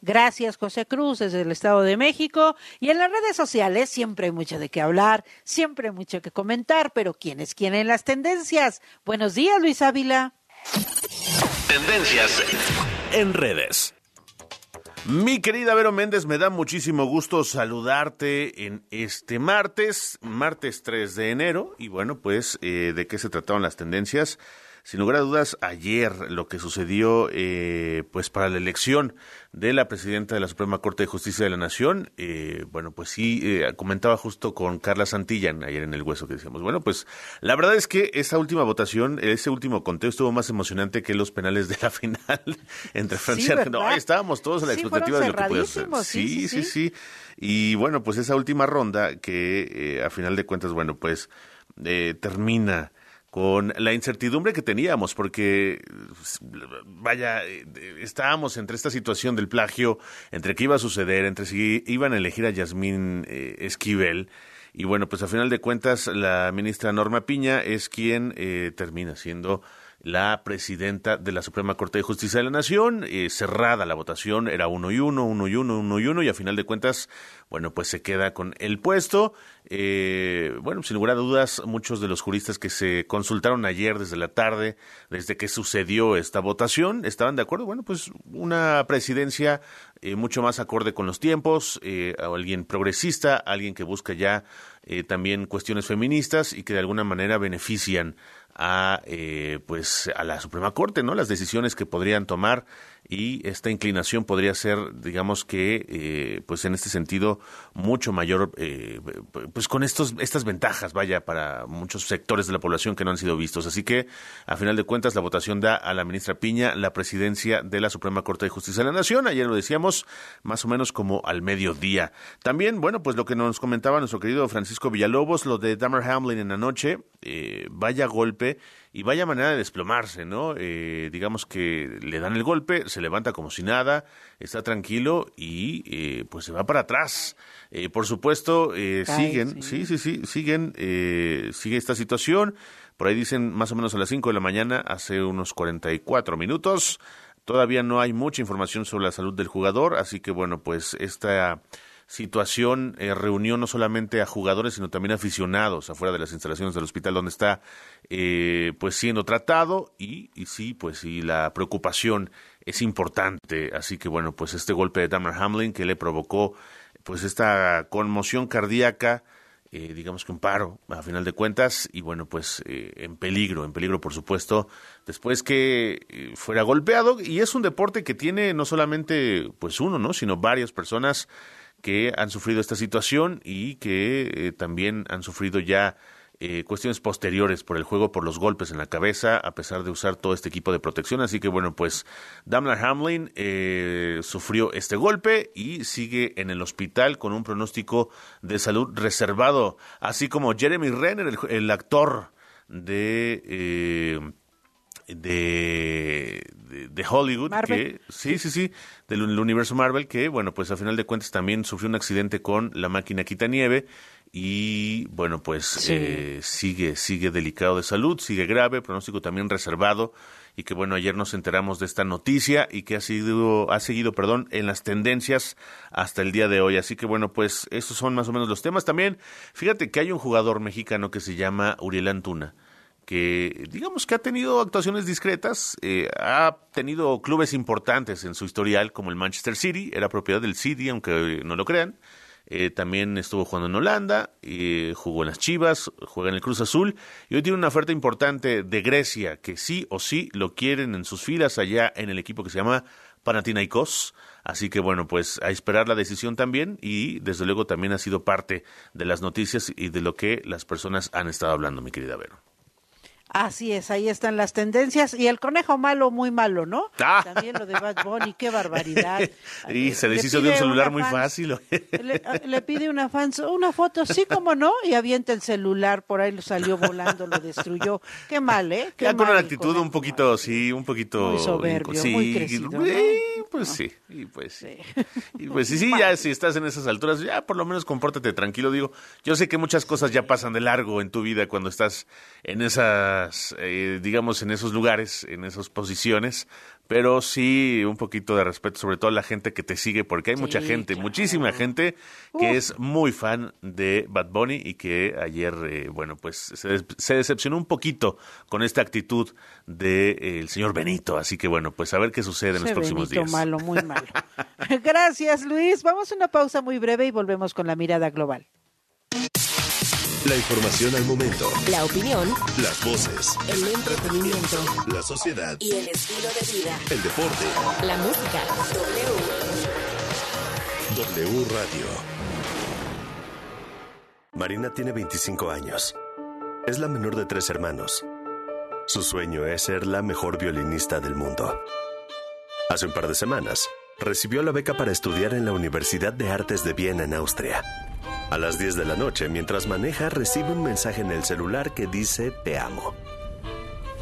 Gracias, José Cruz, desde el Estado de México. Y en las redes sociales siempre hay mucho de qué hablar, siempre hay mucho que comentar, pero ¿quiénes quieren las tendencias? Buenos días, Luis Ávila. Tendencias en redes. Mi querida Vero Méndez, me da muchísimo gusto saludarte en este martes, martes 3 de enero. Y bueno, pues, eh, ¿de qué se trataron las tendencias? Sin lugar a dudas, ayer lo que sucedió, eh, pues para la elección de la presidenta de la Suprema Corte de Justicia de la Nación, eh, bueno, pues sí, eh, comentaba justo con Carla Santilla ayer en el hueso que decíamos, bueno, pues la verdad es que esa última votación, ese último conteo estuvo más emocionante que los penales de la [LAUGHS] final entre Francia y Argentina. No, estábamos todos a la Sí, expectativa de lo que podía sí, Sí, sí, sí, sí. Y bueno, pues esa última ronda que eh, a final de cuentas, bueno, pues eh, termina con la incertidumbre que teníamos, porque vaya, estábamos entre esta situación del plagio, entre qué iba a suceder, entre si iban a elegir a Yasmín eh, Esquivel, y bueno, pues a final de cuentas la ministra Norma Piña es quien eh, termina siendo la presidenta de la Suprema Corte de Justicia de la Nación. Eh, cerrada la votación, era uno y uno, uno y uno, uno y uno, y a final de cuentas, bueno, pues se queda con el puesto. Eh, bueno, sin lugar a dudas, muchos de los juristas que se consultaron ayer desde la tarde, desde que sucedió esta votación, estaban de acuerdo. Bueno, pues una presidencia eh, mucho más acorde con los tiempos, eh, alguien progresista, alguien que busca ya también cuestiones feministas y que de alguna manera benefician a eh, pues a la Suprema Corte, ¿no? Las decisiones que podrían tomar y esta inclinación podría ser, digamos que, eh, pues en este sentido, mucho mayor, eh, pues con estos, estas ventajas, vaya, para muchos sectores de la población que no han sido vistos. Así que, a final de cuentas, la votación da a la ministra Piña la presidencia de la Suprema Corte de Justicia de la Nación. Ayer lo decíamos, más o menos como al mediodía. También, bueno, pues lo que nos comentaba nuestro querido Francisco Villalobos, lo de Dammer Hamlin en la noche, eh, vaya golpe y vaya manera de desplomarse, ¿no? Eh, digamos que le dan el golpe, se levanta como si nada, está tranquilo y eh, pues se va para atrás. Eh, por supuesto, eh, siguen, sí, sí, sí, siguen, eh, sigue esta situación. Por ahí dicen más o menos a las 5 de la mañana, hace unos 44 minutos. Todavía no hay mucha información sobre la salud del jugador, así que bueno, pues esta situación eh, reunió no solamente a jugadores, sino también a aficionados afuera de las instalaciones del hospital donde está eh, pues siendo tratado y, y sí, pues sí, la preocupación es importante. Así que bueno, pues este golpe de Damar Hamlin que le provocó pues esta conmoción cardíaca, eh, digamos que un paro, a final de cuentas, y bueno, pues eh, en peligro, en peligro por supuesto, después que eh, fuera golpeado, y es un deporte que tiene no solamente pues uno, ¿no? sino varias personas que han sufrido esta situación y que eh, también han sufrido ya eh, cuestiones posteriores por el juego, por los golpes en la cabeza, a pesar de usar todo este equipo de protección. Así que bueno, pues Damler Hamlin eh, sufrió este golpe y sigue en el hospital con un pronóstico de salud reservado, así como Jeremy Renner, el, el actor de... de, de, de Hollywood, Marvel. que sí, sí, sí, del uni- universo Marvel, que bueno, pues a final de cuentas también sufrió un accidente con la máquina quitanieve y bueno, pues Sí. eh, sigue, sigue delicado de salud, sigue grave, pronóstico también reservado y que bueno, ayer nos enteramos de esta noticia y que ha sido, ha seguido, perdón, en las tendencias hasta el día de hoy. Así que bueno, pues esos son más o menos los temas. También, fíjate que hay un jugador mexicano que se llama Uriel Antuna que digamos que ha tenido actuaciones discretas, eh, ha tenido clubes importantes en su historial como el Manchester City, era propiedad del City, aunque eh, no lo crean. Eh, también estuvo jugando en Holanda, eh, jugó en las Chivas, juega en el Cruz Azul y hoy tiene una oferta importante de Grecia que sí o sí lo quieren en sus filas allá en el equipo que se llama Panathinaikos. Así que bueno, pues a esperar la decisión también y desde luego también ha sido parte de las noticias y de lo que las personas han estado hablando, mi querida Vero. Así es, ahí están las tendencias. Y el conejo malo, muy malo, ¿no? [LAUGHS] Ah. También lo de Bad Bunny, qué barbaridad. [LAUGHS] Y se deshizo de un celular muy fácil. [LAUGHS] Le, le pide una fan una foto, sí como no, y avienta el celular, por ahí lo salió volando, lo destruyó. Qué mal, ¿eh? Qué Ya con una actitud un poquito, sí, un poquito... Muy soberbio, sí, muy crecido, ¿no? Pues sí, y pues sí. Y pues sí, sí, ya si estás en esas alturas, ya por lo menos compórtate tranquilo. Digo, yo sé que muchas cosas ya pasan de largo en tu vida cuando estás en esas, eh, digamos, en esos lugares, en esas posiciones, pero sí un poquito de respeto, sobre todo a la gente que te sigue, porque hay mucha gente, muchísima gente que es muy fan de Bad Bunny y que ayer, eh, bueno, pues se, se decepcionó un poquito con esta actitud del de, eh, el señor Benito. Así que bueno, pues a ver qué sucede en los próximos Benito días. malo, muy malo. [LAUGHS] Gracias, Luis. Vamos a una pausa muy breve y volvemos con la mirada global. La información al momento. La opinión, Las voces. el entretenimiento La sociedad. y el estilo de vida. El deporte. La música. W. W Radio. Marina tiene 25 años. Es la menor de tres hermanos. Su sueño es ser la mejor violinista del mundo. Hace un par de semanas, recibió la beca para estudiar en la Universidad de Artes de Viena en Austria. A las 10 de la noche, mientras maneja, recibe un mensaje en el celular que dice Te amo.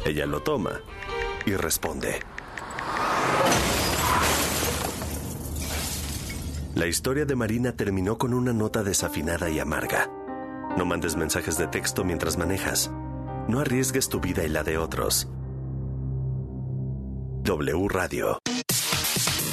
Ella lo toma y responde. La historia de Marina terminó con una nota desafinada y amarga. No mandes mensajes de texto mientras manejas. No arriesgues tu vida y la de otros. W Radio.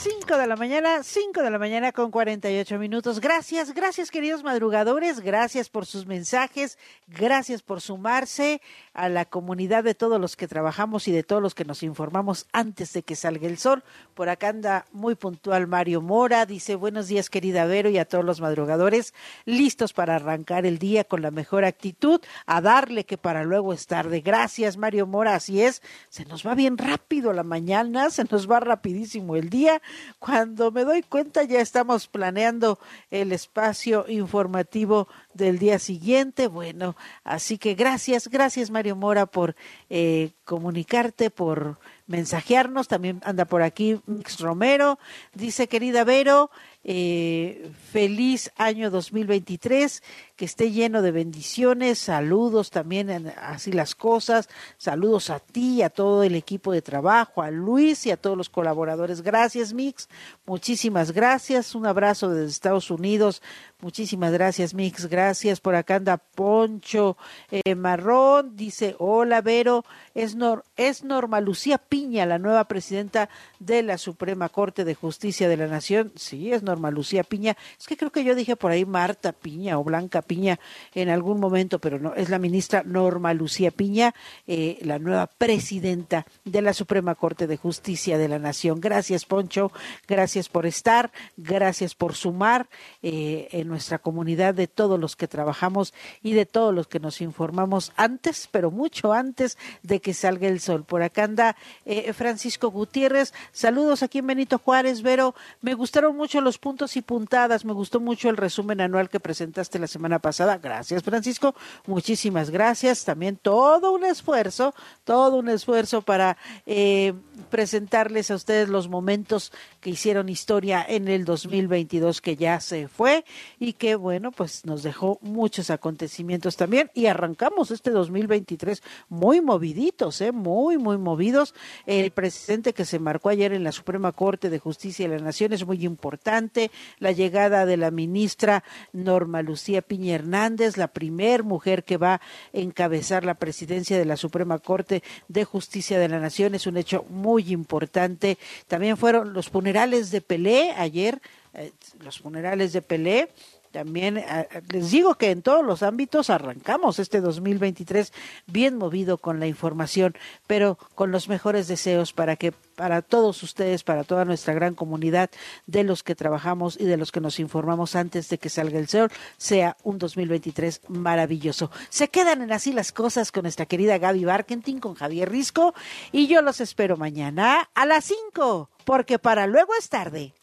5 de la mañana, 5 de la mañana con 48 minutos. Gracias, gracias queridos madrugadores, gracias por sus mensajes, gracias por sumarse a la comunidad de todos los que trabajamos y de todos los que nos informamos antes de que salga el sol. Por acá anda muy puntual Mario Mora, dice buenos días querida Vero y a todos los madrugadores, listos para arrancar el día con la mejor actitud, a darle que para luego es tarde. Gracias Mario Mora, así es, se nos va bien rápido la mañana, se nos va rapidísimo el día cuando me doy cuenta ya estamos planeando el espacio informativo del día siguiente. Bueno, así que gracias, gracias Mario Mora por eh, comunicarte, por mensajearnos. También anda por aquí Mix Romero. Dice, querida Vero, eh, feliz año 2023, que esté lleno de bendiciones, saludos también, así las cosas, saludos a ti, a todo el equipo de trabajo, a Luis y a todos los colaboradores. Gracias, Mix, muchísimas gracias, un abrazo desde Estados Unidos, muchísimas gracias, Mix, gracias. Por acá anda Poncho eh, Marrón, dice, hola, Vero, es, Nor es Norma Lucía Piña, la nueva presidenta de la Suprema Corte de Justicia de la Nación. Sí, es Norma Lucía Piña. Es que creo que yo dije por ahí Marta Piña o Blanca Piña en algún momento, pero no, es la ministra Norma Lucía Piña, eh, la nueva presidenta de la Suprema Corte de Justicia de la Nación. Gracias, Poncho. Gracias por estar. Gracias por sumar eh, en nuestra comunidad de todos los que trabajamos y de todos los que nos informamos antes, pero mucho antes de que salga el sol. Por acá anda eh, Francisco Gutiérrez. Saludos aquí en Benito Juárez, Vero. Me gustaron mucho los puntos y puntadas. Me gustó mucho el resumen anual que presentaste la semana pasada. Gracias, Francisco. Muchísimas gracias. También todo un esfuerzo, todo un esfuerzo para eh, presentarles a ustedes los momentos que hicieron historia en el 2022 que ya se fue y que, bueno, pues nos dejó muchos acontecimientos también. Y arrancamos este 2023 muy moviditos, ¿eh? muy, muy movidos. El presidente que se marcó ayer en la Suprema Corte de Justicia de la Nación es muy importante. La llegada de la ministra Norma Lucía Piña Hernández, la primer mujer que va a encabezar la presidencia de la Suprema Corte de Justicia de la Nación, es un hecho muy importante. También fueron los funerales de Pelé ayer, eh, los funerales de Pelé. También eh, les digo que en todos los ámbitos arrancamos este 2023 bien movido con la información, pero con los mejores deseos para que para todos ustedes, para toda nuestra gran comunidad de los que trabajamos y de los que nos informamos antes de que salga el sol, sea un 2023 maravilloso. Se quedan en así las cosas con nuestra querida Gaby Barkentin, con Javier Risco, y yo los espero mañana a las 5, porque para luego es tarde.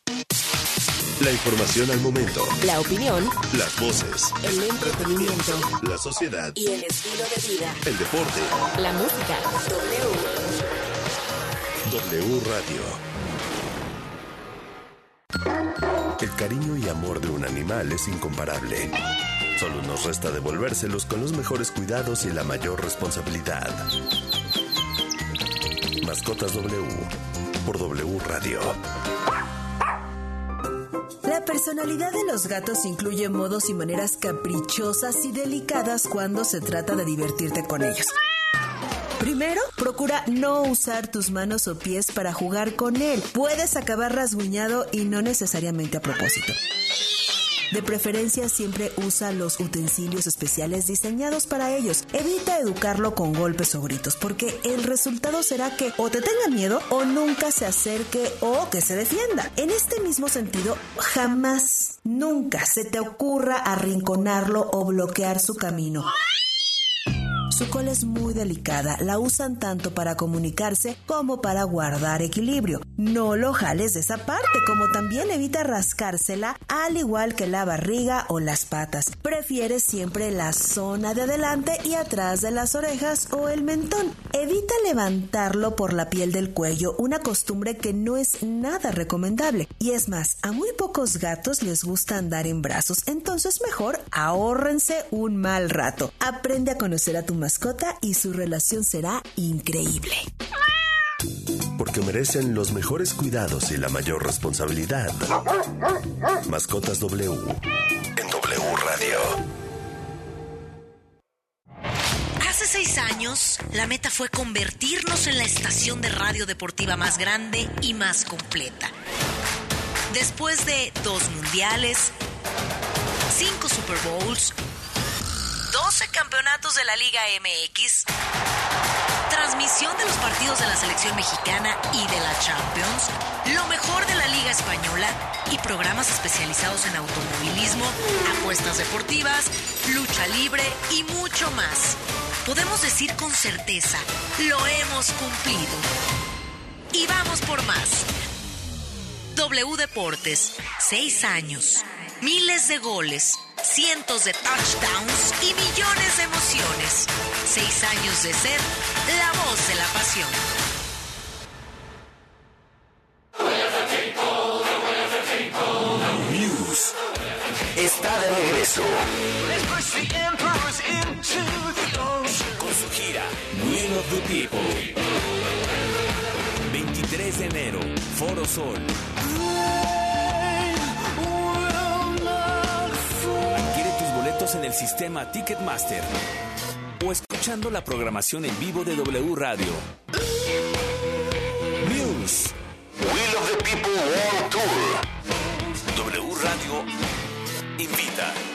La información al momento. La opinión, Las voces. el entretenimiento La sociedad. y el estilo de vida. El deporte. La música. W. W Radio. El cariño y amor de un animal es incomparable. Solo nos resta devolvérselos con los mejores cuidados y la mayor responsabilidad. Mascotas W por W Radio. La personalidad de los gatos incluye modos y maneras caprichosas y delicadas cuando se trata de divertirte con ellos. Primero, procura no usar tus manos o pies para jugar con él. Puedes acabar rasguñado y no necesariamente a propósito. De preferencia siempre usa los utensilios especiales diseñados para ellos. Evita educarlo con golpes o gritos porque el resultado será que o te tenga miedo o nunca se acerque o que se defienda. En este mismo sentido, jamás, nunca se te ocurra arrinconarlo o bloquear su camino. Su cola es muy delicada, la usan tanto para comunicarse como para guardar equilibrio. No lo jales de esa parte, como también evita rascársela, al igual que la barriga o las patas. Prefiere siempre la zona de adelante y atrás de las orejas o el mentón. Evita levantarlo por la piel del cuello, una costumbre que no es nada recomendable. Y es más, a muy pocos gatos les gusta andar en brazos, entonces mejor ahórrense un mal rato. Aprende a conocer a tu mascota y su relación será increíble. Porque merecen los mejores cuidados y la mayor responsabilidad. Mascotas W en W Radio. Hace seis años, la meta fue convertirnos en la estación de radio deportiva más grande y más completa. Después de dos mundiales, cinco Super Bowls, 12 campeonatos de la Liga MX, transmisión de los partidos de la selección mexicana y de la Champions, lo mejor de la Liga Española y programas especializados en automovilismo, apuestas deportivas, lucha libre y mucho más. Podemos decir con certeza, lo hemos cumplido. Y vamos por más. W Deportes, seis años, miles de goles, cientos de touchdowns y millones de emociones. Seis años de ser la voz de la pasión. News está de regreso. Con su gira Will of the People. 23 de enero, Foro Sol. Sistema Ticketmaster o escuchando la programación en vivo de W Radio. News. Will of the People World Tour. W Radio invita.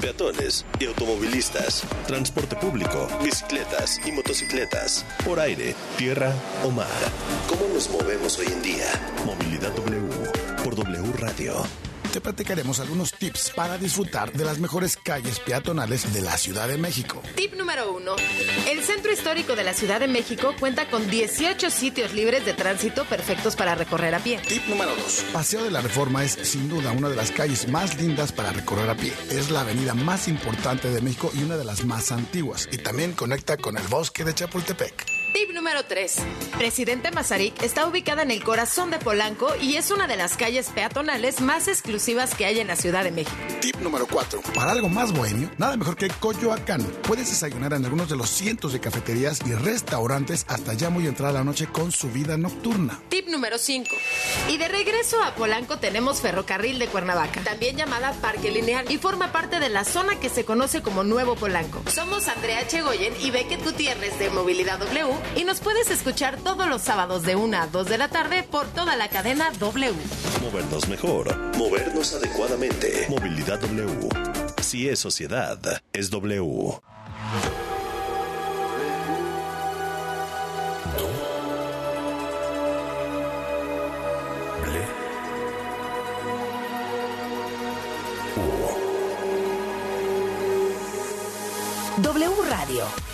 Peatones y automovilistas, transporte público, bicicletas y motocicletas, por aire, tierra o mar. ¿Cómo nos movemos hoy en día? Movilidad W por W Radio. Te platicaremos algunos tips para disfrutar de las mejores calles peatonales de la Ciudad de México. Tip número uno. El centro histórico de la Ciudad de México cuenta con 18 sitios libres de tránsito perfectos para recorrer a pie. Tip número dos. Paseo de la Reforma es sin duda una de las calles más lindas para recorrer a pie. Es la avenida más importante de México y una de las más antiguas. Y también conecta con el bosque de Chapultepec. Tip número 3. Presidente Mazarik está ubicada en el corazón de Polanco y es una de las calles peatonales más exclusivas que hay en la Ciudad de México. Tip número 4. Para algo más bohemio, nada mejor que Coyoacán. Puedes desayunar en algunos de los cientos de cafeterías y restaurantes hasta ya muy entrada la noche con su vida nocturna. Tip número 5. Y de regreso a Polanco tenemos Ferrocarril de Cuernavaca, también llamada Parque Lineal, y forma parte de la zona que se conoce como Nuevo Polanco. Somos Andrea Chegoyen y Beckett Gutiérrez de Movilidad W y nos puedes escuchar todos los sábados de 1 a 2 de la tarde por toda la cadena W. Movernos mejor, movernos adecuadamente. Movilidad W. Si es sociedad, es W. W Radio